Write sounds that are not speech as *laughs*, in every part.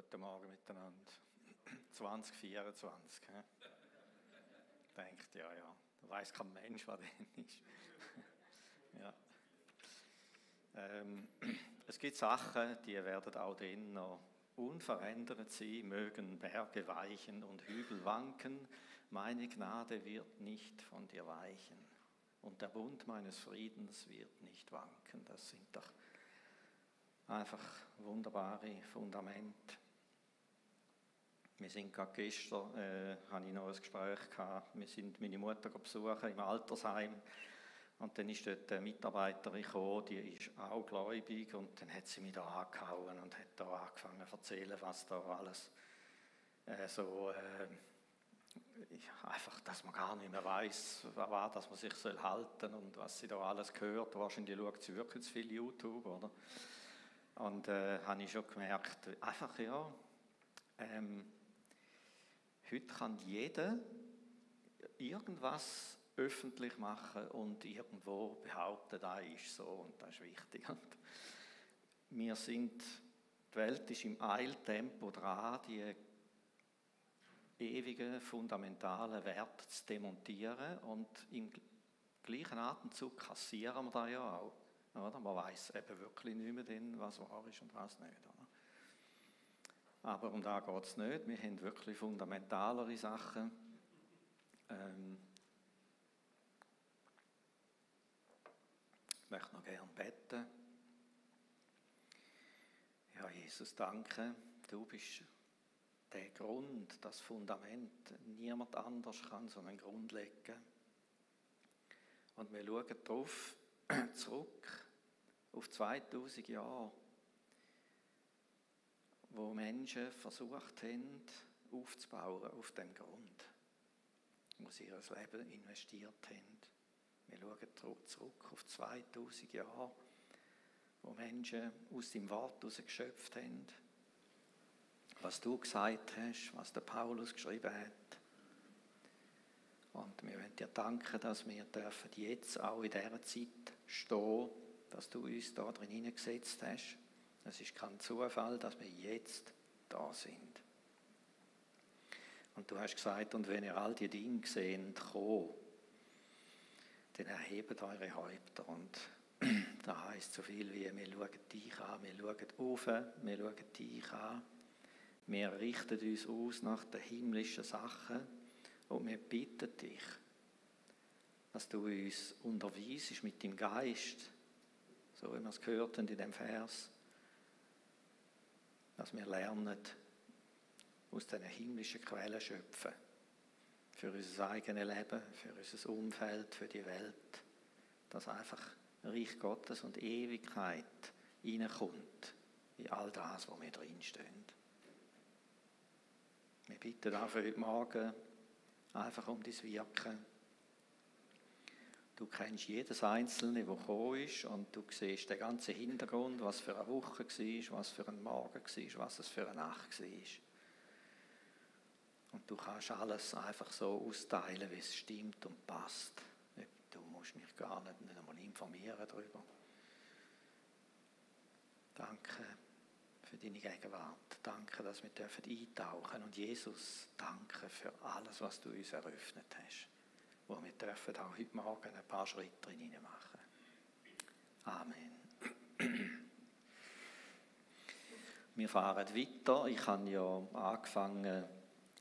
Guten Morgen miteinander. *clears throat* 2024. He? Denkt, ja, ja, da weiß kein Mensch, was denn ist. *laughs* ja. Ähm, *clears throat* es gibt Sachen, die werden auch dann noch unverändert sein, mögen Berge weichen und Hügel wanken. Meine Gnade wird nicht von dir weichen und der Bund meines Friedens wird nicht wanken. Das sind doch einfach wunderbare Fundamente. Wir sind gerade gestern, äh, hatte ich noch ein Gespräch gehabt. Wir sind meine Mutter besuchen im Altersheim. Und dann ist dort eine Mitarbeiterin gekommen, die ist auch gläubig. Und dann hat sie mich da angehauen und hat da angefangen zu erzählen, was da alles äh, so, äh, einfach, dass man gar nicht mehr weiß, was dass man sich soll halten und was sie da alles gehört. Wahrscheinlich schaut sie wirklich zu viel YouTube, oder? Und äh, habe ich schon gemerkt, einfach ja, ähm, Heute kann jeder irgendwas öffentlich machen und irgendwo behaupten, da ist so und das ist wichtig. *laughs* Und wir sind, die Welt ist im Eiltempo dran, die ewigen, fundamentalen Werte zu demontieren und im gleichen Atemzug kassieren wir da ja auch. Oder? Man weiß eben wirklich nicht mehr, was wahr ist und was nicht. Aber um da geht es nicht. Wir haben wirklich fundamentalere Sachen. Ähm ich möchte noch gerne beten. Ja, Jesus, danke. Du bist der Grund, das Fundament. Niemand anders kann so einen Grund legen. Und wir schauen darauf *clears throat* zurück auf 2000 Jahre wo Menschen versucht haben, aufzubauen auf dem Grund, wo sie ihr Leben investiert haben. Wir schauen zurück auf 2000 Jahre, wo Menschen aus dem Wort geschöpft haben, was du gesagt hast, was der Paulus geschrieben hat. Und wir wollen dir danken, dass wir dürfen jetzt auch in dieser Zeit stehen, dass du uns da drin hineingesetzt hast es ist kein Zufall, dass wir jetzt da sind. Und du hast gesagt, und wenn ihr all die Dinge seht, kommt, dann erhebt eure Häupter. Und *clears throat* da heißt so viel wie, wir schauen dich an, wir schauen auf, wir schauen dich an. Wir richten uns aus nach den himmlischen Sachen und wir bitten dich, dass du uns unterweisest mit dem Geist, so wie wir es gehört haben in dem Vers, dass wir lernen, aus diesen himmlischen Quellen schöpfen. Für unser eigenes Leben, für unser Umfeld, für die Welt. Dass einfach Reich Gottes und Ewigkeit hineinkommt in all das, wo wir drinstehen. Wir bitten auch für heute Morgen einfach um dein Wirken Du kennst jedes Einzelne, das gekommen ist und du siehst den ganzen Hintergrund, was für eine Woche war, was für ein Morgen war, was es für eine Nacht war. Und du kannst alles einfach so austeilen, wie es stimmt und passt. Du musst mich gar nicht, nicht einmal informieren darüber. Danke für deine Gegenwart. Danke, dass wir eintauchen dürfen. Und Jesus, danke für alles, was du uns eröffnet hast wo wir dürfen auch heute Morgen ein paar Schritte drin machen. Amen. *clears throat* Wir fahren weiter. Ich habe ja angefangen, äh,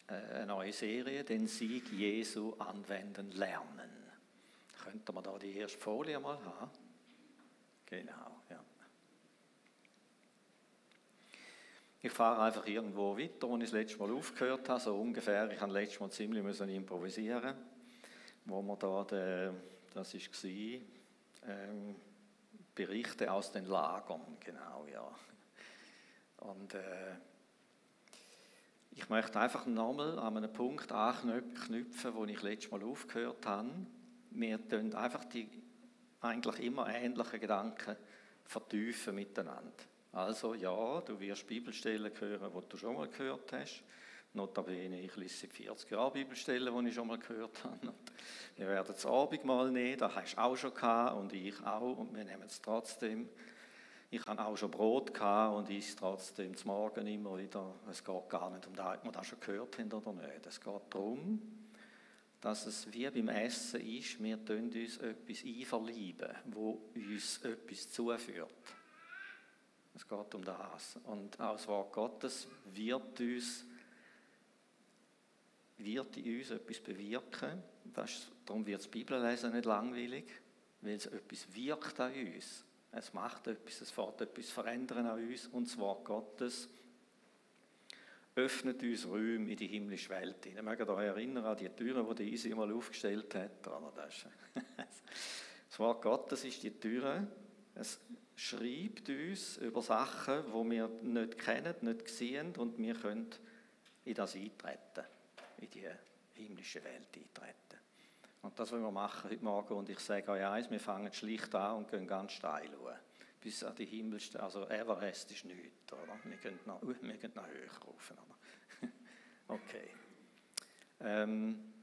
eine neue Serie, den Sieg Jesu anwenden lernen. Könnte man da die erste Folie mal haben? Genau, ja. Ich fahre einfach irgendwo weiter, wo ich das letzte Mal aufgehört habe, so ungefähr. Ich habe letztes Mal ziemlich improvisieren wo wir da, de, das war, ähm, Berichte aus den Lagern, genau, ja. Und äh, ich möchte einfach nochmal an einen Punkt anknüpfen, wo ich letztes Mal aufgehört habe. Wir tun einfach die eigentlich immer ähnlichen Gedanken vertiefen miteinander. Also ja, du wirst Bibelstellen hören, die du schon mal gehört hast. Notabene, ich lese seit 40 Jahren Bibelstellen, die ich schon mal gehört *laughs* habe. Wir werden das Abendmahl nehmen, das hast du auch schon gehabt und ich auch und wir nehmen es trotzdem. Ich habe auch schon Brot gehabt und esse trotzdem zum Morgen immer wieder. Es geht gar nicht um das, ob man das schon gehört haben oder nicht. Es geht darum, dass es wie beim Essen ist, wir uns etwas einverleiben, wo uns etwas zuführt. Es geht um das. Und auch das Wort Gottes wird uns wird in uns etwas bewirken. Das darum wird das Bibellesen nicht langweilig, weil es etwas wirkt an uns. Es macht etwas, es fährt etwas verändern an uns und das Wort Gottes öffnet uns Räume in die himmlische Welt. Ich möge euch erinnern an die Türen, die Isi mal aufgestellt hat. *laughs* Das Wort Gottes ist die Türe. Es schreibt uns über Sachen, die wir nicht kennen, nicht sehen und wir können in das eintreten, in die himmlische Welt eintreten. Und das wollen wir machen heute Morgen und ich sage euch eins, wir fangen schlicht an und gehen ganz steil hoch. Bis an die Himmelste, also Everest ist nichts, oder? Wir gehen noch, uh, wir gehen noch höher rauf. Oder? *laughs* okay. Ähm,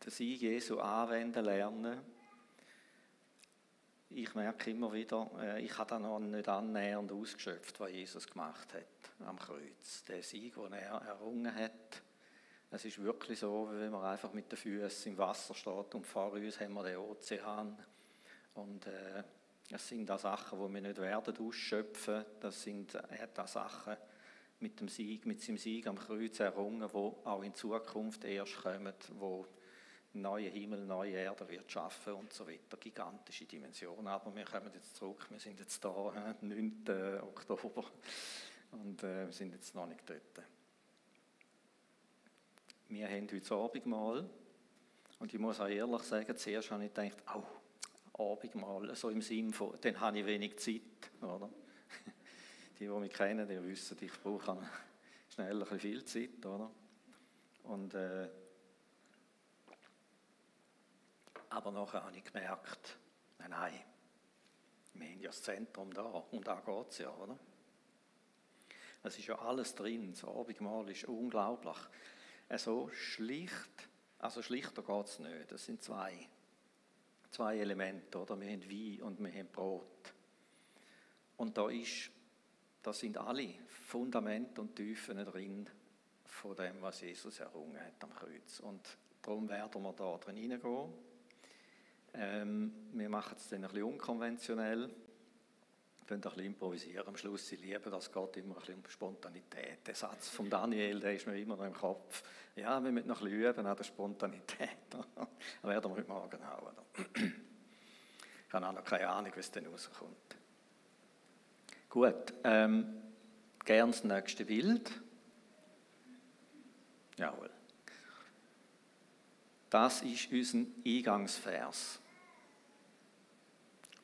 das Ich Jesu anwenden lernen. Ich merke immer wieder, äh, ich habe da noch nicht annähernd ausgeschöpft, was Jesus gemacht hat am Kreuz. Der Sieg, den er errungen hat. Es ist wirklich so, wenn man einfach mit den Füßen im Wasser steht und vor uns haben wir den Ozean. Und äh, das sind da Sachen, die wir nicht werden ausschöpfen. Das sind er hat da Sachen mit dem Sieg, mit seinem Sieg am Kreuz errungen, wo auch in Zukunft erst kommen, wo neue Himmel, neue Erde wird schaffen und so weiter. Gigantische Dimensionen. Aber wir kommen jetzt zurück. Wir sind jetzt da, 9. Oktober. Und äh, wir sind jetzt noch nicht dort. Wir haben heute Abendmahl. Und ich muss auch ehrlich sagen, zuerst habe ich gedacht, oh, Abendmahl, so im Sinn von, dann habe ich wenig Zeit. Oder? *laughs* Die, die mich kennen, die wissen, ich brauche schnell ein bisschen viel Zeit. Oder? Und, äh, aber nachher habe ich gemerkt, nein, nein, wir haben ja das Zentrum da und da geht es ja, oder? Es ist ja alles drin. Das Abendmahl ist unglaublich. So schlicht, also schlichter geht es nicht. Das sind zwei, zwei Elemente. Oder? Wir haben Wein und wir haben Brot. Und da ist, da sind alle Fundamente und Tiefen drin von dem, was Jesus errungen hat am Kreuz. Und darum werden wir da drin hineingehen. Ähm, wir machen es dann ein bisschen unkonventionell ein bisschen improvisieren am Schluss. Sie lieben das, geht immer ein bisschen um Spontanität. Der Satz von Daniel, der ist mir immer noch im Kopf. Ja, wir müssen noch ein bisschen üben an der Spontanität. *laughs* das werden wir heute Morgen. Oder? *clears throat* Ich habe auch noch keine Ahnung, wie es dann rauskommt. Gut, ähm, gern das nächste Bild. Jawohl. Das ist unser Eingangsvers.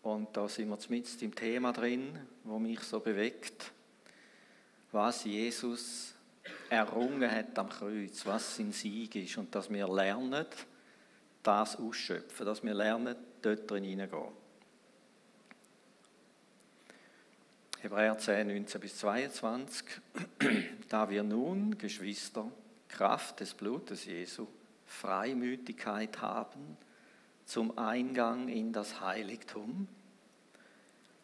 Und da sind wir mit im Thema drin, wo mich so bewegt, was Jesus errungen hat am Kreuz, was sein Sieg ist und dass wir lernen, das ausschöpfen, dass wir lernen, dort drin hineingehen. Hebräer 10, 19 bis 22. *clears throat* da wir nun, Geschwister, Kraft des Blutes Jesu, Freimütigkeit haben zum Eingang in das Heiligtum,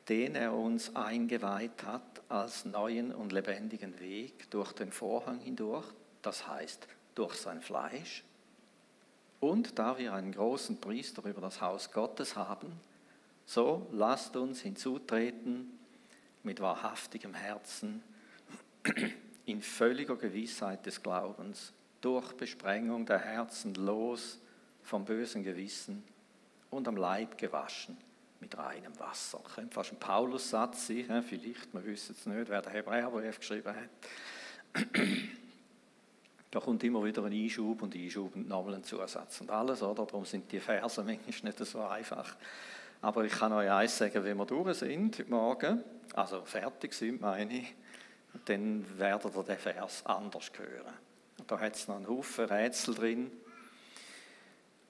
den er uns eingeweiht hat als neuen und lebendigen Weg durch den Vorhang hindurch, das heißt durch sein Fleisch. Und da wir einen großen Priester über das Haus Gottes haben, so lasst uns hinzutreten mit wahrhaftigem Herzen, *clears throat* in völliger Gewissheit des Glaubens, durch Besprengung der Herzen los vom bösen Gewissen und am Leib gewaschen mit reinem Wasser. Das könnte fast ein Paulus-Satz sein, vielleicht, wir wissen es nicht, wer der Hebräerbrief geschrieben hat. *clears throat* Da kommt immer wieder ein Einschub und Einschub und nochmal ein Zusatz und alles, oder? Darum sind die Verse manchmal nicht so einfach. Aber ich kann euch eins sagen, wenn wir durch sind heute Morgen, also fertig sind, meine ich, dann werdet ihr den Vers anders hören. Da hat es noch einen Haufen Rätsel drin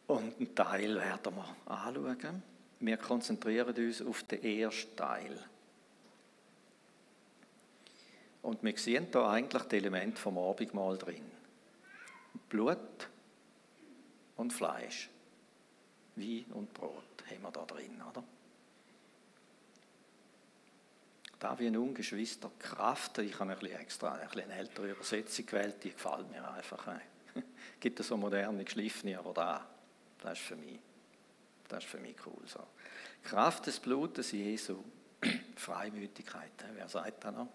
und einen Teil werden wir anschauen. Wir konzentrieren uns auf den ersten Teil. Und wir sehen da eigentlich das Element vom Abendmahl drin. Blut und Fleisch. Wein und Brot haben wir da drin, oder? Da wie nun, Geschwister, Kraft, ich habe ein bisschen extra ein bisschen eine ältere Übersetzung gewählt, die gefällt mir einfach. *laughs* Gibt es so moderne, geschliffene, aber da, das ist für mich, das ist für mich cool so. Kraft des Blutes Jesu, *clears throat* Freimütigkeit, wer sagt das noch?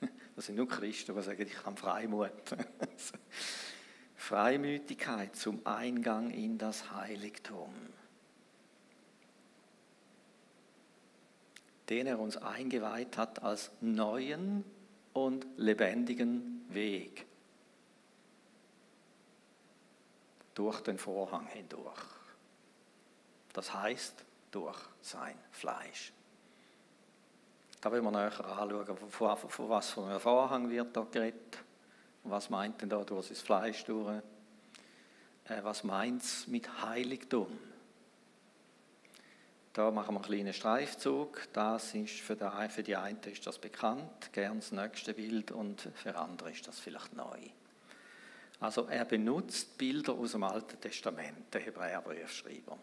*laughs* Das sind nur Christen, die sagen, ich habe Freimut. *laughs* Freimütigkeit zum Eingang in das Heiligtum. Den er uns eingeweiht hat als neuen und lebendigen Weg. Durch den Vorhang hindurch. Das heißt, durch sein Fleisch. Da wollen wir näher anschauen, von, von was für einem Vorhang wird da geredet. Was meint denn da durch das Fleisch durch? Äh, was meint es mit Heiligtum? Da machen wir einen kleinen Streifzug. Das ist für, die, für die einen ist das bekannt, gern das nächste Bild und für andere ist das vielleicht neu. Also er benutzt Bilder aus dem Alten Testament, der Hebräerbriefschreiber.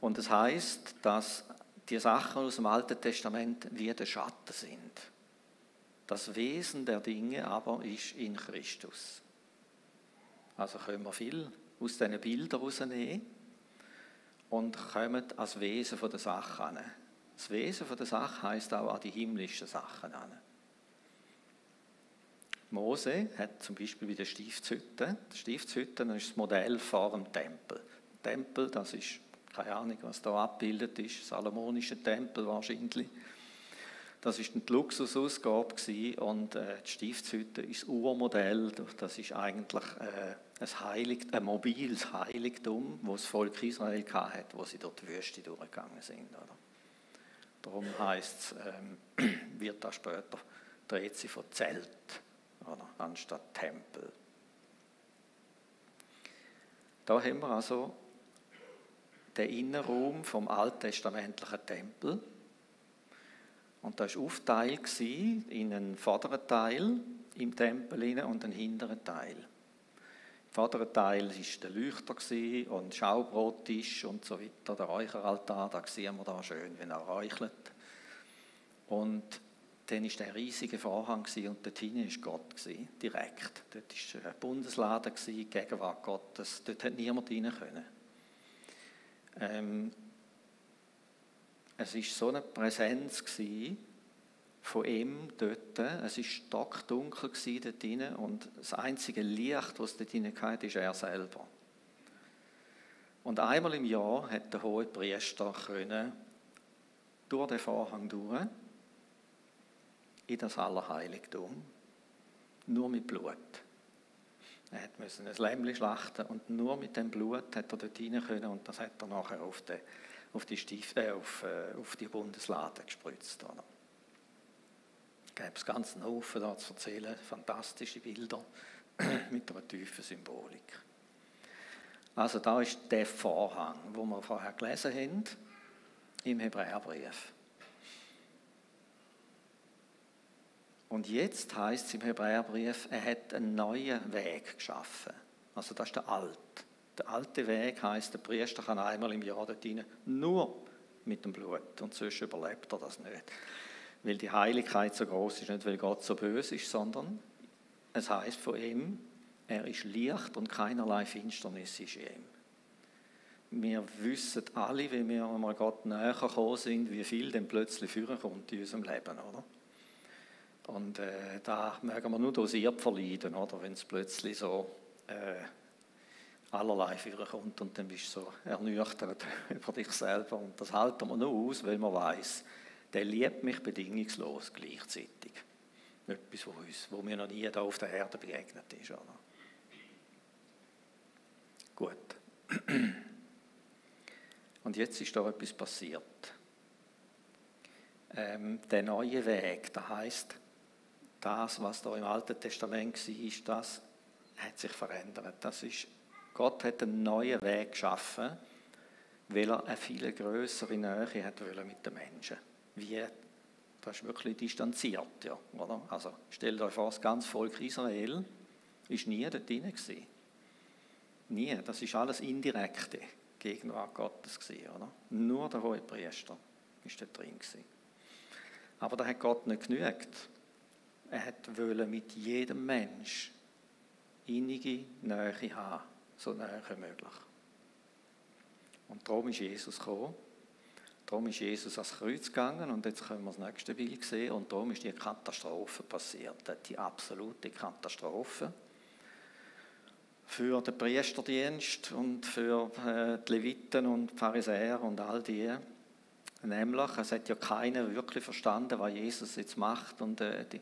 Und das heißt, dass die Sachen aus dem Alten Testament wie der Schatten sind. Das Wesen der Dinge aber ist in Christus. Also können wir viel aus diesen Bildern rausnehmen und kommen als Wesen der Sache an. Das Wesen der Sache heißt auch an die himmlischen Sachen an. Mose hat zum Beispiel bei der Stiftshütte, die Stiftshütte ist das Modell vor dem Tempel. Tempel, das ist keine Ahnung, was da abgebildet ist, salomonischer Tempel wahrscheinlich. Das ist die Luxusausgabe und äh, die Stiftshütte ist das Urmodell. Das ist eigentlich äh, ein, Heilig, ein mobiles Heiligtum, wo das Volk Israel hatte, wo sie dort die Wüste durchgegangen sind. Oder? Darum heißt es, ähm, *clears throat* wird da später dreht sie von Zelt oder, anstatt Tempel. Da haben wir also der Innenraum vom alttestamentlichen Tempel. Und da war aufgeteilt in einen vorderen Teil im Tempel und einen hinteren Teil. Im vorderen Teil war der Leuchter und Schaubrottisch und so weiter, der Räucheraltar, da sehen wir da schön, wenn er räuchelt. Und dann war der riesige Vorhang und dort hinten war Gott, direkt. Dort war ein Bundesladen, Gegenwart Gottes, dort konnte niemand rein können. Ähm, es war so eine Präsenz von ihm dort. Es war stockdunkel dort drin und das einzige Licht, das dort drin hatte, ist er selber. Und einmal im Jahr hat der hohe Priester können durch den Vorhang durch in das Allerheiligtum, nur mit Blut. Er musste ein Lämmchen schlachten und nur mit dem Blut hat er dort rein können und das hat er nachher auf die, auf die, Stief, äh, auf, äh, auf die Bundeslade gespritzt. Oder? gäbe es ganz einen Haufen da zu erzählen, fantastische Bilder *clears throat* mit einer tiefen Symbolik. Also da ist der Vorhang, wo wir vorher gelesen haben, im Hebräerbrief. Und jetzt heißt es im Hebräerbrief, er hat einen neuen Weg geschaffen. Also das ist der alte. Der alte Weg heißt, der Priester kann einmal im Jahr dort rein, nur mit dem Blut. Und sonst überlebt er das nicht. Weil die Heiligkeit so groß ist, nicht weil Gott so böse ist, sondern es heißt von ihm, er ist Licht und keinerlei Finsternis ist in ihm. Wir wissen alle, wie wir einmal Gott näher gekommen sind, wie viel dann plötzlich führen kommt in unserem Leben, oder? Und äh, da mögen wir nur dosiert verleiden, oder? wenn es plötzlich so äh, allerlei kommt und dann bist du so ernüchtert *laughs* über dich selber. Und das halten wir nur aus, weil man weiß, der liebt mich bedingungslos gleichzeitig. Etwas, wo, uns, wo mir noch nie da auf der Erde begegnet ist. Oder? Gut. *clears throat* Und jetzt ist da etwas passiert. Ähm, der neue Weg, der heißt das, was da im Alten Testament war, das hat sich verändert. Das ist, Gott hat einen neuen Weg geschaffen, weil er eine viel größere Nähe hat mit den Menschen. Wie, das ist wirklich distanziert, ja, oder? Also stellt euch vor, das ganze Volk Israel ist nie dort drin gewesen. Nie. Das ist alles indirekte Gegenwart Gottes gewesen, oder? Nur der hohe Priester ist da drin gewesen. Aber da hat Gott nicht genügt. Er hat wollen mit jedem Mensch innige Nähe haben, so nahe wie möglich. Und darum ist Jesus gekommen. Darum ist Jesus ans Kreuz gegangen und jetzt können wir das nächste Bild sehen und darum ist die Katastrophe passiert, die absolute Katastrophe für den Priesterdienst und für äh, die Leviten und die Pharisäer und all die. Nämlich, es hat ja keiner wirklich verstanden, was Jesus jetzt macht und äh, die,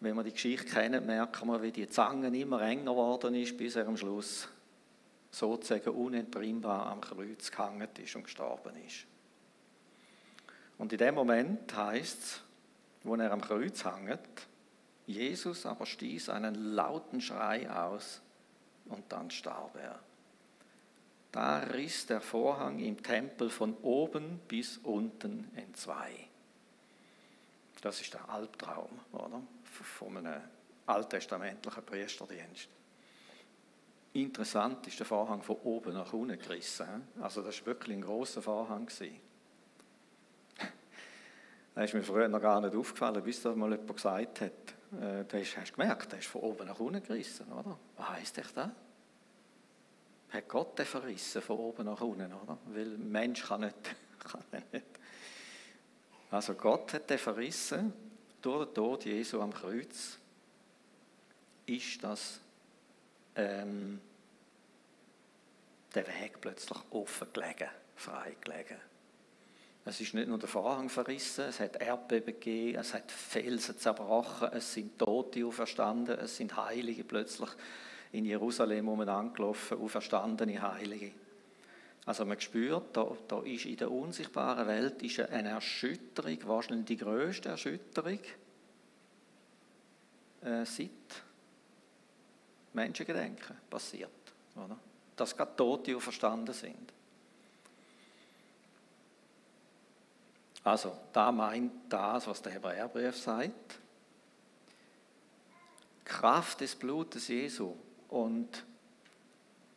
wenn wir die Geschichte kennen, merken wir, wie die Zange immer enger geworden ist, bis er am Schluss sozusagen unentbrimmbar am Kreuz gehangen ist und gestorben ist. Und in dem Moment heißt es, wo er am Kreuz hängt, Jesus aber stieß einen lauten Schrei aus und dann starb er. Da riss der Vorhang im Tempel von oben bis unten entzwei. Das ist der Albtraum, oder? Von einem alttestamentlichen Priesterdienst. Interessant ist der Vorhang von oben nach unten gerissen. Also das war wirklich ein großer Vorhang. *laughs* Das ist mir früher noch gar nicht aufgefallen, bis das mal jemand gesagt hat. Äh, da hast du gemerkt, der ist von oben nach unten gerissen, oder? Was heisst das? Hat Gott den verrissen, von oben nach unten, oder? Weil Mensch kann nicht, *laughs* kann nicht. Also Gott hat den verrissen, durch den Tod Jesu am Kreuz ist das ähm, der Weg plötzlich offen gelegen, frei gelegen. Es ist nicht nur der Vorhang verrissen, es hat Erdbeben gegeben, es hat Felsen zerbrochen, es sind Tote auferstanden, es sind Heilige plötzlich in Jerusalem angelaufen, auferstandene Heilige. Also man spürt, da, da ist in der unsichtbaren Welt ist eine Erschütterung, wahrscheinlich die größte Erschütterung äh, seit Menschengedenken passiert. Oder? Dass gerade Tote auferstanden sind. Also, da meint das, was der Hebräerbrief sagt. Kraft des Blutes Jesu und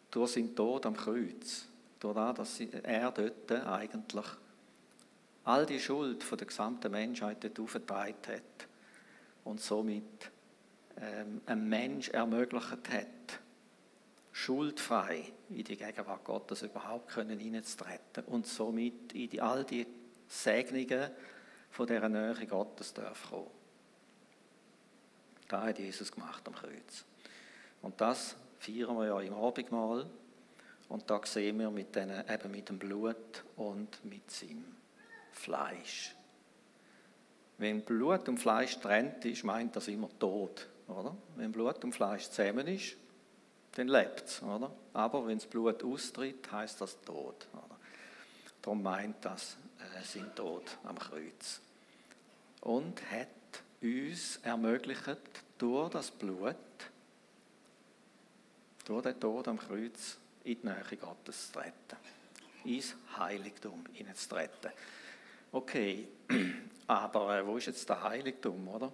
durch seinen Tod am Kreuz, durch das, dass er dort eigentlich all die Schuld von der gesamten Menschheit dort aufgetragen hat und somit ähm, ein Mensch ermöglicht hat, schuldfrei in die Gegenwart Gottes überhaupt können hineinzutreten und somit in die, all die Segnungen von dieser Nähe Gottes dürfen kommen. Das hat Jesus gemacht am Kreuz. Und das feiern wir ja im Abendmahl. Und da sehen wir mit, denen, eben mit dem Blut und mit seinem Fleisch. Wenn Blut und Fleisch trennt ist, meint das immer Tod. Oder? Wenn Blut und Fleisch zusammen ist, dann lebt es. Aber wenn das Blut austritt, heißt das Tod. Oder? Darum meint das äh, sein Tod am Kreuz. Und hat uns ermöglicht, durch das Blut, durch den Tod am Kreuz, in die Nähe Gottes zu treten. Ins Heiligtum hineinzutreten. Okay, *clears throat* aber äh, wo ist jetzt das Heiligtum, oder?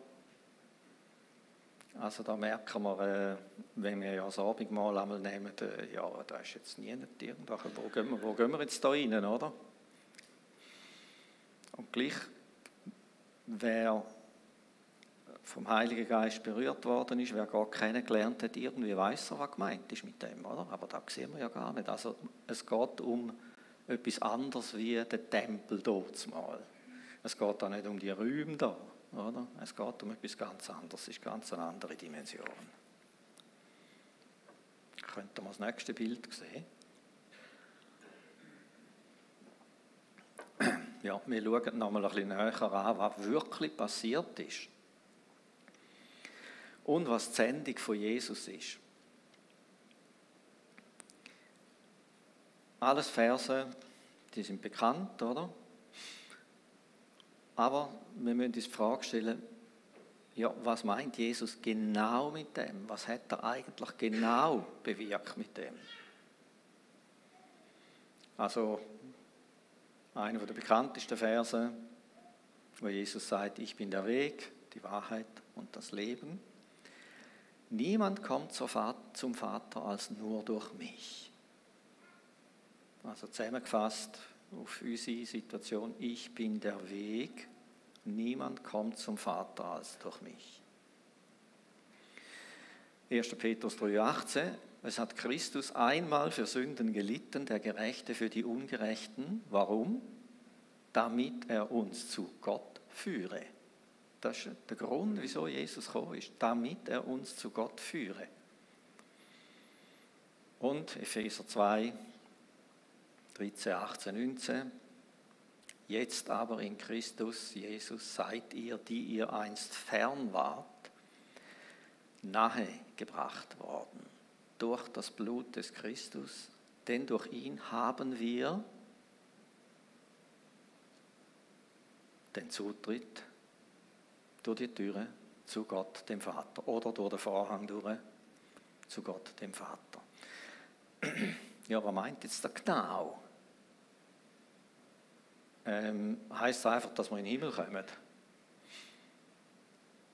Also da merken wir, äh, wenn wir ja das Abendmahl einmal nehmen, äh, ja, da ist jetzt nie irgendwo, wo gehen, wir, wo gehen wir jetzt da rein, oder? Und gleich, wer vom Heiligen Geist berührt worden ist, wer Gott kennengelernt hat, irgendwie weiß er, was gemeint ist mit dem, oder? Aber da sehen wir ja gar nicht. Also es geht um etwas anderes wie der Tempel dort mal. Es geht da nicht um die Räume da, oder? Es geht um etwas ganz anderes, es ist ganz eine andere Dimension. Könnt ihr mal das nächste Bild sehen? Ja, wir schauen noch mal ein bisschen näher an, was wirklich passiert ist. Und was die Sendung von Jesus ist. Alles Verse, die sind bekannt, oder? Aber wir müssen uns die Frage stellen, ja, was meint Jesus genau mit dem? Was hat er eigentlich genau bewirkt mit dem? Also, einer der bekanntesten Verse, wo Jesus sagt, ich bin der Weg, die Wahrheit und das Leben. Niemand kommt zum Vater als nur durch mich. Also zusammengefasst auf unsere Situation, ich bin der Weg, niemand kommt zum Vater als durch mich. 1. Petrus 3,18 Es hat Christus einmal für Sünden gelitten, der Gerechte für die Ungerechten. Warum? Damit er uns zu Gott führe. Das ist der Grund, wieso Jesus gekommen ist, damit er uns zu Gott führe. Und Epheser 2, 13, 18, 19. Jetzt aber in Christus Jesus seid ihr, die ihr einst fern wart, nahe gebracht worden durch das Blut des Christus, denn durch ihn haben wir den Zutritt durch die Türe zu Gott, dem Vater, oder durch den Vorhang durch zu Gott, dem Vater. *clears throat* Ja, was meint jetzt der genau? Ähm, heißt es einfach, dass wir in den Himmel kommen?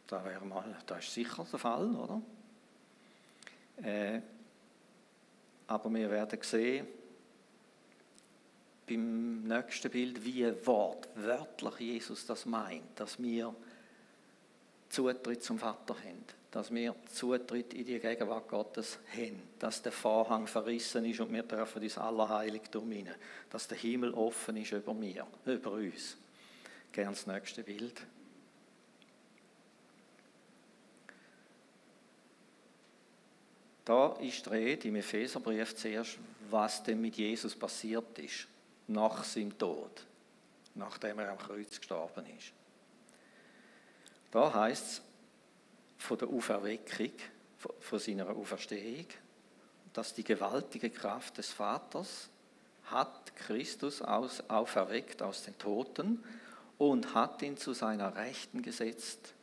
Da wäre mal, das ist sicher der Fall, oder? Äh, aber wir werden sehen, beim nächsten Bild, wie wortwörtlich Jesus das meint, dass wir Zutritt zum Vater haben, dass wir Zutritt in die Gegenwart Gottes haben, dass der Vorhang verrissen ist und wir dürfen ins Allerheiligtum hinein, dass der Himmel offen ist über mir, über uns. Gern das nächste Bild. Da ist die Rede im Epheserbrief zuerst, was denn mit Jesus passiert ist, nach seinem Tod, nachdem er am Kreuz gestorben ist. Da heißt es von der Auferweckung, von seiner Auferstehung, dass die gewaltige Kraft des Vaters hat Christus aus, auferweckt aus den Toten und hat ihn zu seiner Rechten gesetzt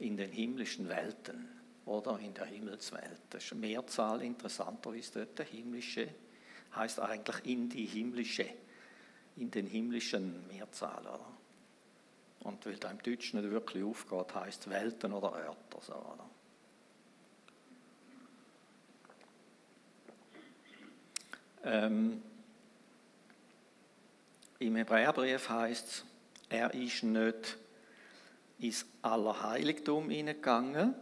in den himmlischen Welten oder in der Himmelswelt. Das ist Mehrzahl, interessanterweise dort der himmlische, heißt eigentlich in die himmlische, in den himmlischen Mehrzahl. Oder? Und weil da im Deutschen nicht wirklich aufgeht, heißt Welten oder Örter. So, oder? Ähm, Im Hebräerbrief heißt es, er ist nicht ins Allerheiligtum hineingegangen,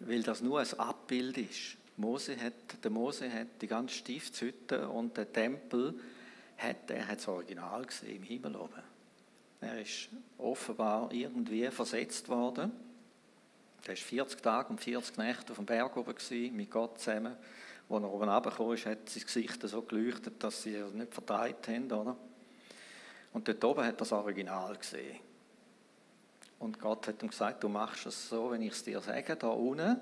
weil das nur ein Abbild ist. Mose hat, der Mose hat die ganze Stiftshütte und den Tempel, hat, er hat das Original gesehen im Himmel oben. Er ist offenbar irgendwie versetzt worden. Er war 40 Tage und 40 Nächte auf dem Berg oben mit Gott zusammen. Als er oben runtergekommen ist, hat sein Gesicht so geleuchtet, dass sie es nicht verdreht haben. Oder? Und dort oben hat er das Original gesehen. Und Gott hat ihm gesagt, du machst es so, wenn ich es dir sage, da unten,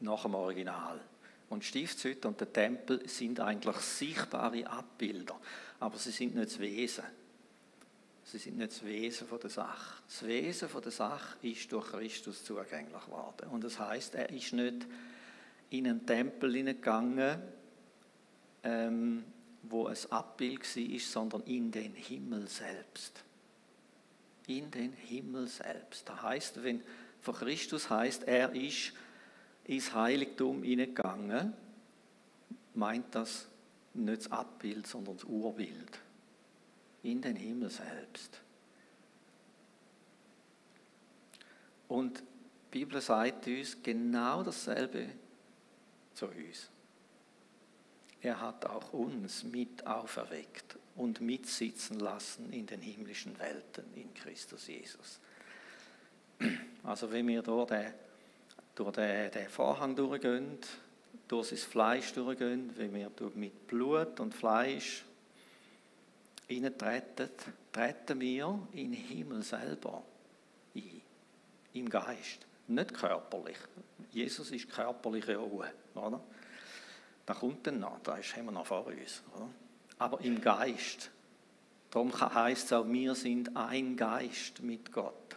nach dem Original. Und Stiftshütte und der Tempel sind eigentlich sichtbare Abbilder, aber sie sind nicht das Wesen. Sie sind nicht das Wesen von der Sache. Das Wesen von der Sache ist durch Christus zugänglich geworden. Und das heißt, er ist nicht in einen Tempel hineingegangen, ähm, wo ein Abbild war, sondern in den Himmel selbst. In den Himmel selbst. Das heißt, wenn von Christus heißt, er ist ins Heiligtum hineingegangen, meint das nicht das Abbild, sondern das Urbild in den Himmel selbst. Und die Bibel sagt uns genau dasselbe zu uns. Er hat auch uns mit auferweckt und mitsitzen lassen in den himmlischen Welten in Christus Jesus. Also wenn wir durch den, durch den, den Vorhang durchgehen, durch sein Fleisch durchgehen, wenn wir mit Blut und Fleisch hineintreten, treten wir in den Himmel selber ein. Im Geist. Nicht körperlich. Jesus ist körperliche Ruhe. Oder? Da kommt dann noch, da haben wir noch vor uns. Oder? Aber im Geist. Darum heißt es auch, wir sind ein Geist mit Gott.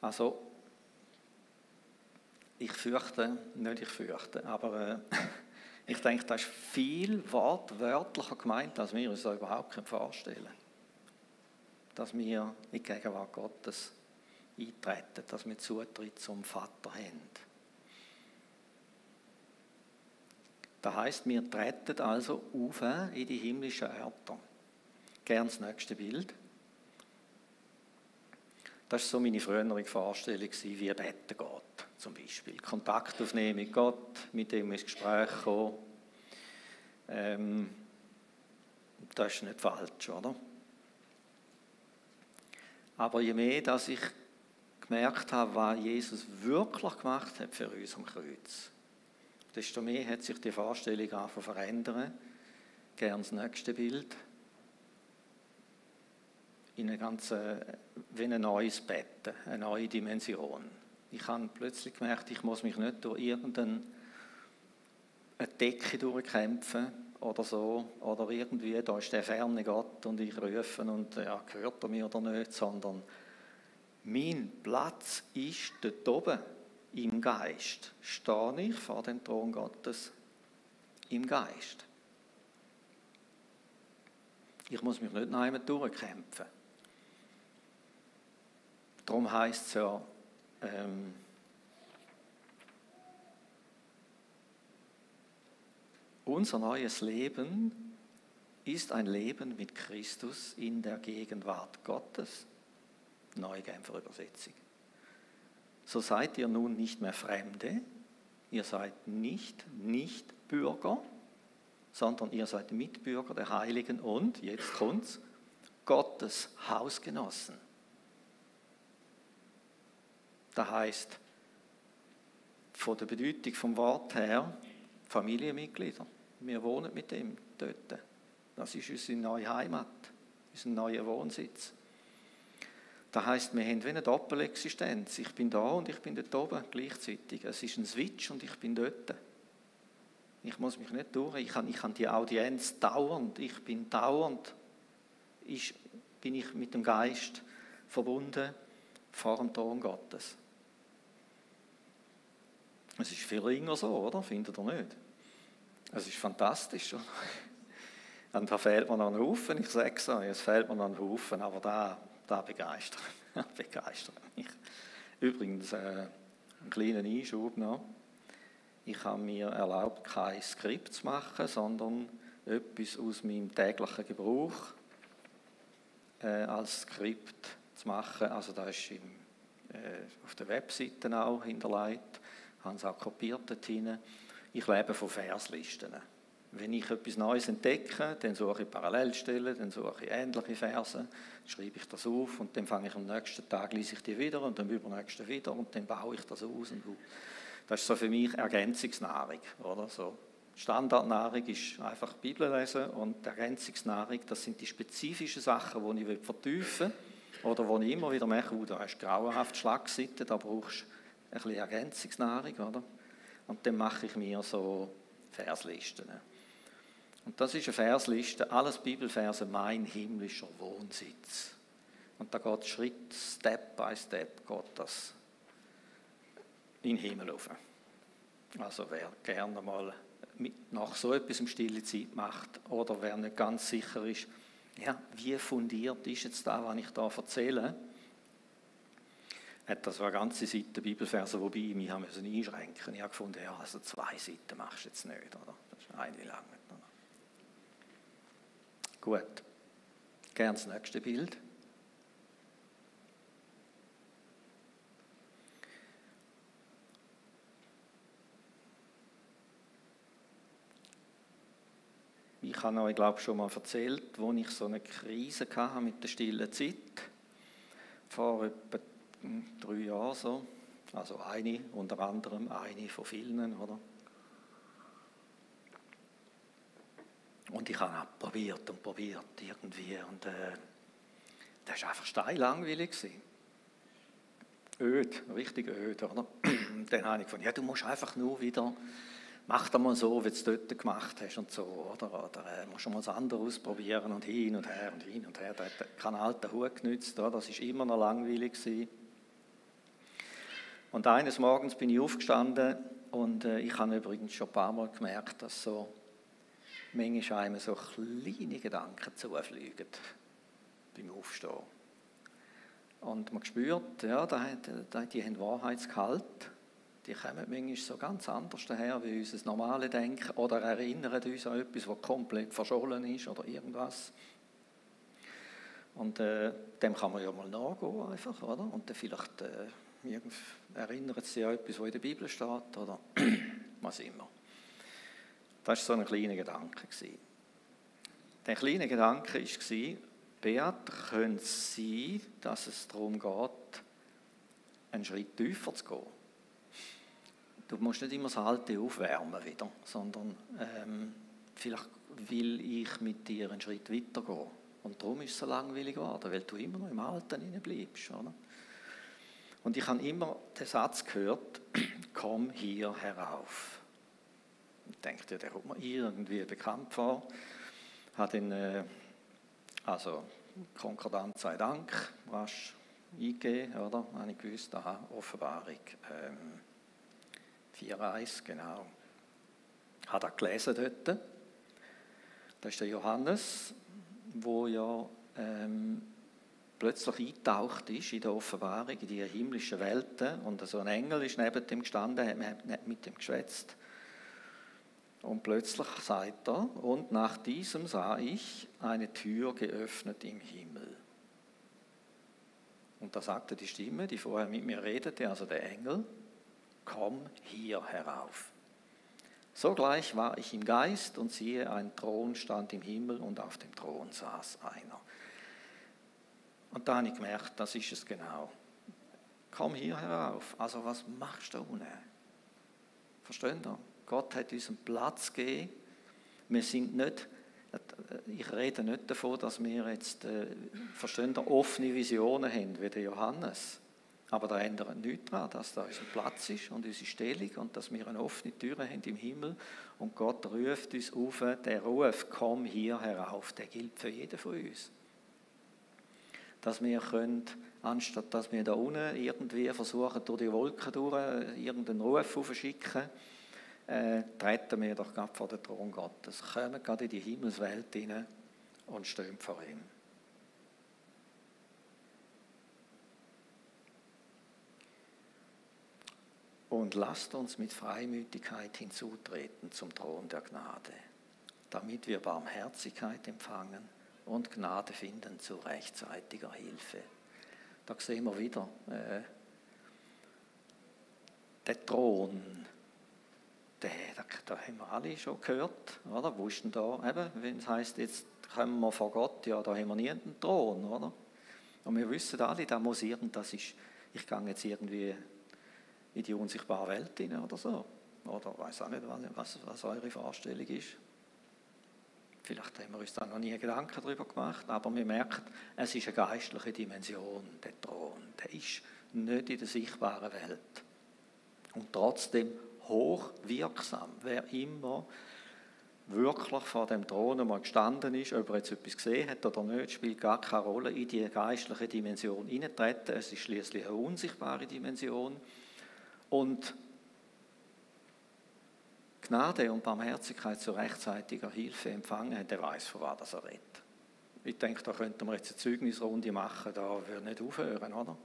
Also, ich fürchte, nicht ich fürchte, aber äh, *laughs* ich denke, das ist viel wortwörtlicher gemeint, als wir uns das überhaupt vorstellen können. Dass wir in die Gegenwart Gottes eintreten, dass wir Zutritt zum Vater haben. Das heißt, wir treten also auf in die himmlischen Örter. Gern das nächste Bild. Das war so meine frühere Vorstellung, wie Betten geht, zum Beispiel. Kontakt aufnehmen mit Gott, mit dem ins Gespräch kommen. Ähm, das ist nicht falsch, oder? Aber je mehr, dass ich gemerkt habe, was Jesus wirklich gemacht hat für uns am Kreuz, desto mehr hat sich die Vorstellung angefangen verändern. Gerne das nächste Bild. In eine ganz, wie ein neues Bett, eine neue Dimension. Ich habe plötzlich gemerkt, ich muss mich nicht durch irgendeine Decke durchkämpfen oder so, oder irgendwie, da ist der ferne Gott und ich rufe und ja, gehört er mir oder nicht, sondern mein Platz ist dort oben im Geist. Stehe ich vor dem Thron Gottes im Geist. Ich muss mich nicht noch durchkämpfen. Darum heißt es ja, ähm, unser neues Leben ist ein Leben mit Christus in der Gegenwart Gottes. Neue Genfer Übersetzung. So seid ihr nun nicht mehr Fremde, ihr seid nicht Nichtbürger, sondern ihr seid Mitbürger der Heiligen und, jetzt kommt's, Gottes Hausgenossen. Das heißt, von der Bedeutung vom Wort her, Familienmitglieder. Wir wohnen mit ihm dort. Das ist unsere neue Heimat, unser neuer Wohnsitz. Das heißt, wir haben wie eine Doppelexistenz. Ich bin da und ich bin dort oben gleichzeitig. Es ist ein Switch und ich bin dort. Ich muss mich nicht durch. Ich habe, ich habe die Audienz dauernd. Ich bin dauernd. Ich, bin ich mit dem Geist verbunden vor dem Thron Gottes. Es ist viel länger so, oder? Findet ihr nicht? Es ist fantastisch. *laughs* Und da fehlt mir noch ein Haufen, ich sage es euch, es fehlt mir noch ein Haufen, aber da das begeistert, *laughs* begeistert mich. Übrigens, äh, einen kleinen Einschub noch. Ich habe mir erlaubt, kein Skript zu machen, sondern etwas aus meinem täglichen Gebrauch äh, als Skript zu machen. Also das ist im, äh, auf der Webseite auch hinterlegt, habe es auch kopiert dort hinein. Ich lebe von Verslisten. Wenn ich etwas Neues entdecke, dann suche ich Parallelstellen, dann suche ich ähnliche Verse, schreibe ich das auf und dann fange ich am nächsten Tag, lese ich die wieder und am übernächsten wieder und dann baue ich das aus. Und das ist so für mich Ergänzungsnahrung. Oder? So Standardnahrung ist einfach Bibel lesen und Ergänzungsnahrung, das sind die spezifischen Sachen, die ich vertiefen will oder wo ich immer wieder merke, oh, da hast grauenhaft Schlagseite, da brauchst du ein bisschen Ergänzungsnahrung. Oder? Und dann mache ich mir so Verslisten. Und das ist eine Versliste, alles Bibelverse, mein himmlischer Wohnsitz. Und da geht Schritt, Step by Step, geht das in den Himmel rauf. Also wer gerne mal nach so etwas im stille Zeit macht oder wer nicht ganz sicher ist, ja, wie fundiert ist jetzt da, was ich da erzähle, hat das eine ganze Seite Bibelverse, wobei ich mich einschränken Ich habe gefunden, ja, also zwei Seiten machst du jetzt nicht, oder? Das ist eine lang. Gut. Gern das nächste Bild. Ich habe euch, glaube ich, schon mal erzählt, wo ich so eine Krise hatte mit der stillen Zeit. Vor etwa drei Jahren so. Also eine, unter anderem eine von vielen, oder? Und ich habe probiert und probiert irgendwie und äh, das war einfach steillangweilig. Öd, richtig öd, oder? dann habe ich gefunden, ja, du musst einfach nur wieder, mach das mal so, wie du es dort gemacht hast und so, oder? Oder äh, musst du mal was anderes ausprobieren und hin und her und hin und her. Da hat kein alter Hut genützt, oder? das war immer noch langweilig. Gewesen. Und eines Morgens bin ich aufgestanden und äh, ich habe übrigens schon ein paar Mal gemerkt, dass so manchmal einem so kleine Gedanken zufliegen beim Aufstehen. Und man spürt, ja, die haben Wahrheitsgehalt. Die kommen manchmal so ganz anders daher wie unser normale Denken oder erinnern uns an etwas, was komplett verschollen ist oder irgendwas. Und äh, dem kann man ja mal nachgehen einfach, oder? Und dann vielleicht äh, erinnert sich an etwas, was in der Bibel steht oder *clears throat* was immer. Das war so ein kleiner Gedanke. Der kleine Gedanke war, Beat, könnte es sein, dass es darum geht, einen Schritt tiefer zu gehen. Du musst nicht immer das Alte aufwärmen wieder, sondern ähm, vielleicht will ich mit dir einen Schritt weiter gehen. Und darum ist es so langweilig geworden, weil du immer noch im Alten bleibst. Oder? Und ich habe immer den Satz gehört, *clears throat* komm hier herauf. Ich denke, der kommt mir irgendwie bekannt vor. Hat in, äh, also Konkordant sei Dank, rasch eingegeben, oder? Habe ich gewusst, aha, Offenbarung ähm, 4,1, genau. Hat er gelesen dort. Das ist der Johannes, wo ja ähm, plötzlich eingetaucht ist in der Offenbarung, in die himmlischen Welten. Und so ein Engel ist neben dem gestanden, hat mit dem geschwätzt. Und plötzlich sagt er, und nach diesem sah ich eine Tür geöffnet im Himmel. Und da sagte die Stimme, die vorher mit mir redete, also der Engel, komm hier herauf. Sogleich war ich im Geist und siehe, ein Thron stand im Himmel und auf dem Thron saß einer. Und da habe ich gemerkt, das ist es genau. Komm hier herauf. Also was machst du unten? Verstehen ihr? Gott hat uns einen Platz gegeben. Wir sind nicht, ich rede nicht davon, dass wir jetzt, äh, verstehen ihr, offene Visionen haben, wie der Johannes. Aber da ändert nichts daran, dass da unser Platz ist und unsere Stellung und dass wir eine offene Tür haben im Himmel und Gott ruft uns auf, der Ruf, komm hier herauf, der gilt für jeden von uns. Dass wir können, anstatt dass wir da unten irgendwie versuchen, durch die Wolken durch irgendeinen Ruf aufzuschicken, äh, treten wir doch gerade vor den Thron Gottes, kommen gerade in die Himmelswelt hinein und stehen vor ihm. Und lasst uns mit Freimütigkeit hinzutreten zum Thron der Gnade, damit wir Barmherzigkeit empfangen und Gnade finden zu rechtzeitiger Hilfe. Da sehen wir wieder äh, der Thron, den, da, haben wir alle schon gehört, oder? Denn da, eben, wenn es heisst, jetzt kommen wir vor Gott, ja, da haben wir nie einen Thron, oder? Und wir wissen alle, da muss irgend, das ist, ich gehe jetzt irgendwie in die unsichtbare Welt hinein oder so. Oder ich weiß auch nicht, was, was eure Vorstellung ist. Vielleicht haben wir uns da noch nie Gedanken darüber gemacht, aber wir merken, es ist eine geistliche Dimension, der Thron. Der ist nicht in der sichtbaren Welt. Und trotzdem hochwirksam. Wer immer wirklich vor dem Thron mal gestanden ist, ob er jetzt etwas gesehen hat oder nicht, spielt gar keine Rolle in die geistliche Dimension hineintreten. Es ist schließlich eine unsichtbare Dimension. Und Gnade und Barmherzigkeit zu rechtzeitiger Hilfe empfangen hat, der weiß, von was er redet. Ich denke, da könnten wir jetzt eine Zeugnisrunde machen, da würde nicht aufhören, oder?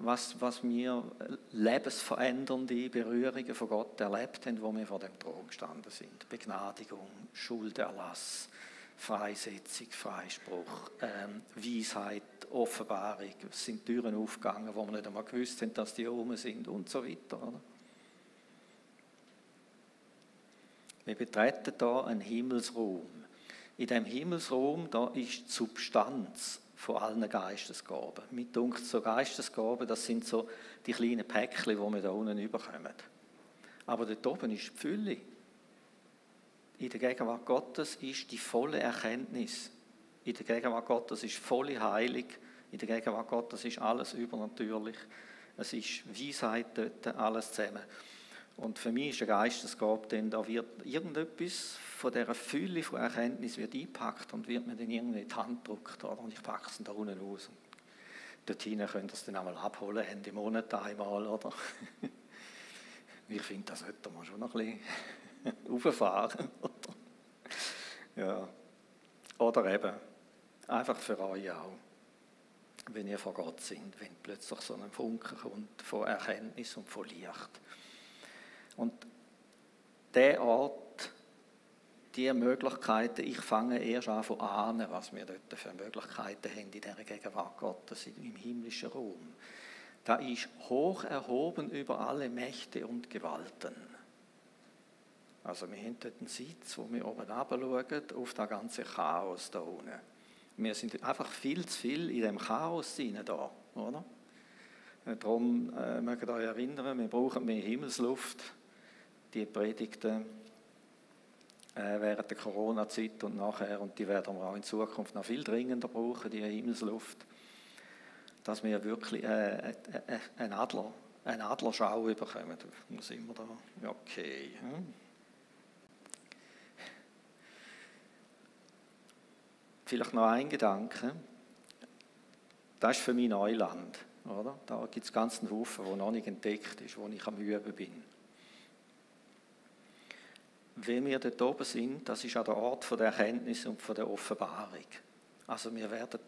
Was, was wir lebensverändernde Berührungen von Gott erlebt haben, wo wir vor dem Thron gestanden sind. Begnadigung, Schulderlass, Freisetzung, Freispruch, ähm, Weisheit, Offenbarung. Es sind Türen aufgegangen, wo wir nicht einmal gewusst haben, dass die oben sind und so weiter. Oder? Wir betreten da einen Himmelsraum. In dem Himmelsraum da ist die Substanz von allen Geistesgaben. Mit dunkt so Geistesgaben, das sind so die kleinen Päckchen, die wir da unten überkommen. Aber dort oben ist die Fülle. In der Gegenwart Gottes ist die volle Erkenntnis. In der Gegenwart Gottes ist volle Heilung. In der Gegenwart Gottes ist alles übernatürlich. Es ist Weisheit dort, alles zusammen. Und für mich ist eine Geistesgabe, denn da wird irgendetwas von dieser Fülle von Erkenntnis wird eingepackt und wird mir dann irgendwie in die Hand gedruckt. Oder? Und ich packe es da unten aus. Und dort hinein könnt ihr es dann einmal abholen, Ende Monat einmal. Oder? *laughs* ich finde, das sollte man schon noch ein bisschen *laughs* rauffahren. Oder? Ja. Oder eben, einfach für euch auch. wenn ihr vor Gott sind, wenn plötzlich so ein Funken kommt von Erkenntnis und von Licht. Und der Ort, die Möglichkeiten, ich fange erst an von ahnen, was wir dort für Möglichkeiten haben in dieser Gegenwart Gottes im himmlischen Raum. Da ist hoch erhoben über alle Mächte und Gewalten. Also wir haben dort einen Sitz, wo wir oben schauen, auf das ganze Chaos da unten. Wir sind einfach viel zu viel in dem Chaos hinein da, oder? Darum äh, mögt ihr euch erinnern, wir brauchen mehr Himmelsluft. Die Predigten äh, während der Corona-Zeit und nachher, und die werden wir auch in Zukunft noch viel dringender brauchen, die Himmelsluft, dass wir wirklich äh, äh, äh einen Adler, eine Adlerschau bekommen. Wo sind wir da? Okay. Hm? Vielleicht noch ein Gedanke. Das ist für mich Neuland. Oder? Da gibt es ganz einen Haufen, der noch nicht entdeckt ist, wo ich am Üben bin. Wenn wir dort oben sind, das ist auch der Ort der Erkenntnis und der Offenbarung. Also wir werden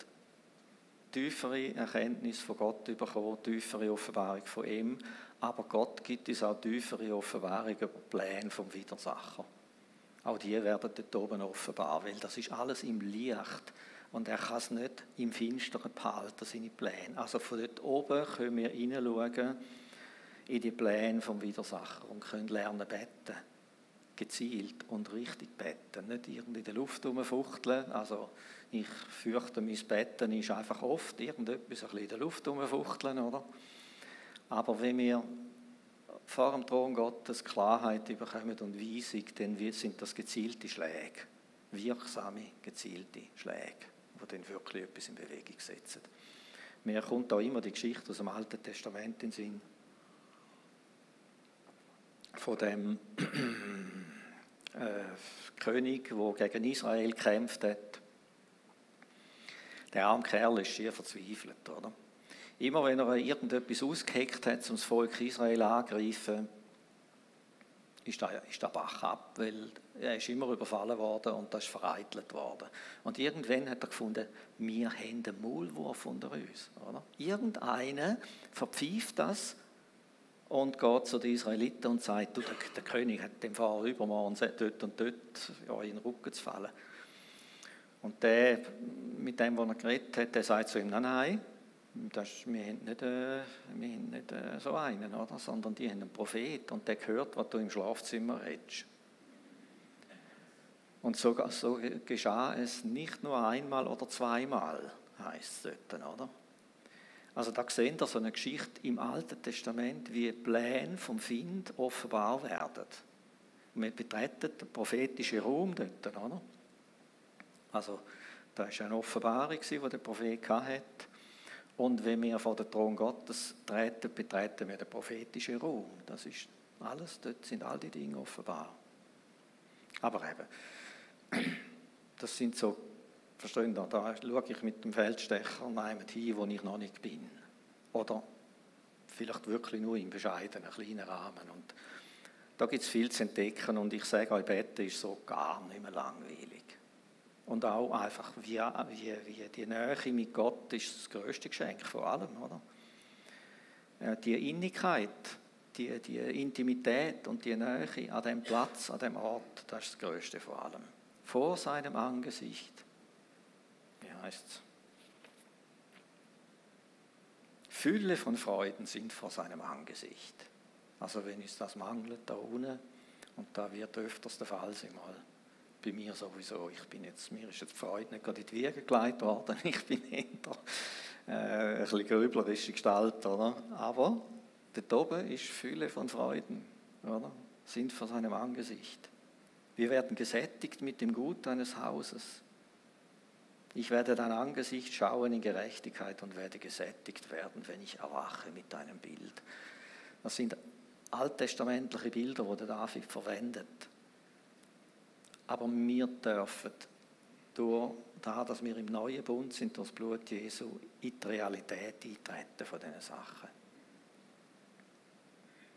tiefere Erkenntnis von Gott bekommen, tiefere Offenbarung von ihm, aber Gott gibt uns auch tiefere Offenbarung über Pläne vom Widersacher. Auch die werden dort oben offenbar, weil das ist alles im Licht und er kann es nicht im Finsteren behalten, seine Pläne. Also von dort oben können wir hineinschauen in die Pläne vom Widersacher und können lernen beten. Gezielt und richtig beten. Nicht irgendwie in der Luft rumfuchteln. Also ich fürchte, mein Betten ist einfach oft irgendetwas ein bisschen in der Luft rumfuchteln, oder? Aber wenn wir vor dem Thron Gottes Klarheit bekommen und Weisung, dann sind das gezielte Schläge, wirksame, gezielte Schläge, die dann wirklich etwas in Bewegung setzen. Mir kommt da immer die Geschichte aus dem Alten Testament in den Sinn, von dem König, der gegen Israel gekämpft hat. Der arme Kerl ist schier verzweifelt, oder? Immer wenn er irgendetwas ausgeheckt hat, um das Volk Israel anzugreifen, ist der, ist der Bach ab, weil er ist immer überfallen worden und das ist vereitelt worden. Und irgendwann hat er gefunden, wir haben den Maulwurf unter uns. Oder? Irgendeiner verpfeift das und geht zu den Israeliten und sagt, du, der, der König hat dem Fahrer übermorgen dort und dort ja, in den Rücken zu fallen. Und der, mit dem, was er geredet hat, der sagt zu ihm, nein, nein, das, wir haben nicht, äh, wir haben nicht äh, so einen, oder? sondern die haben einen Prophet und der hört, was du im Schlafzimmer redest. Und so, so geschah es nicht nur einmal oder zweimal, heißt es dort, oder? Also da sehen wir so eine Geschichte im Alten Testament, wie Pläne vom Find offenbar werden. wir betreten den prophetischen Raum dort, oder? Also da ist eine Offenbarung, die der Prophet hatte. Und wenn wir vor den Thron Gottes treten, betreten wir den prophetischen Raum. Das ist alles, dort sind all die Dinge offenbar. Aber eben, *clears throat* das sind so, verstehen Sie, da schaue ich mit dem Feldstecher hin, wo ich noch nicht bin. Oder vielleicht wirklich nur im bescheidenen, kleinen Rahmen. Und da gibt es viel zu entdecken und ich sage euch, Beten ist so gar nicht mehr langweilig. Und auch einfach, wie, wie, wie die Nähe mit Gott ist das größte Geschenk von allem, oder? Die Innigkeit, die, die Intimität und die Nähe an dem Platz, an dem Ort, das ist das Größte von allem. Vor seinem Angesicht. Heißt es? Fülle von Freuden sind vor seinem Angesicht. Also wenn uns das mangelt da unten, und da wird öfters der Fall sein mal, bei mir sowieso. Ich bin jetzt, mir ist jetzt die Freude nicht gerade in die Wiege gelegt worden. *laughs* Ich bin eher äh, ein bisschen grüblerische Gestalt, oder? Aber dort oben ist Fülle von Freuden, oder? Sind vor seinem Angesicht. Wir werden gesättigt mit dem Gut deines Hauses. Ich werde dein Angesicht schauen in Gerechtigkeit und werde gesättigt werden, wenn ich erwache mit deinem Bild. Das sind alttestamentliche Bilder, die der David verwendet aber wir dürfen durch das, dass wir im neuen Bund sind, durch das Blut Jesu, in die Realität eintreten von diesen Sachen.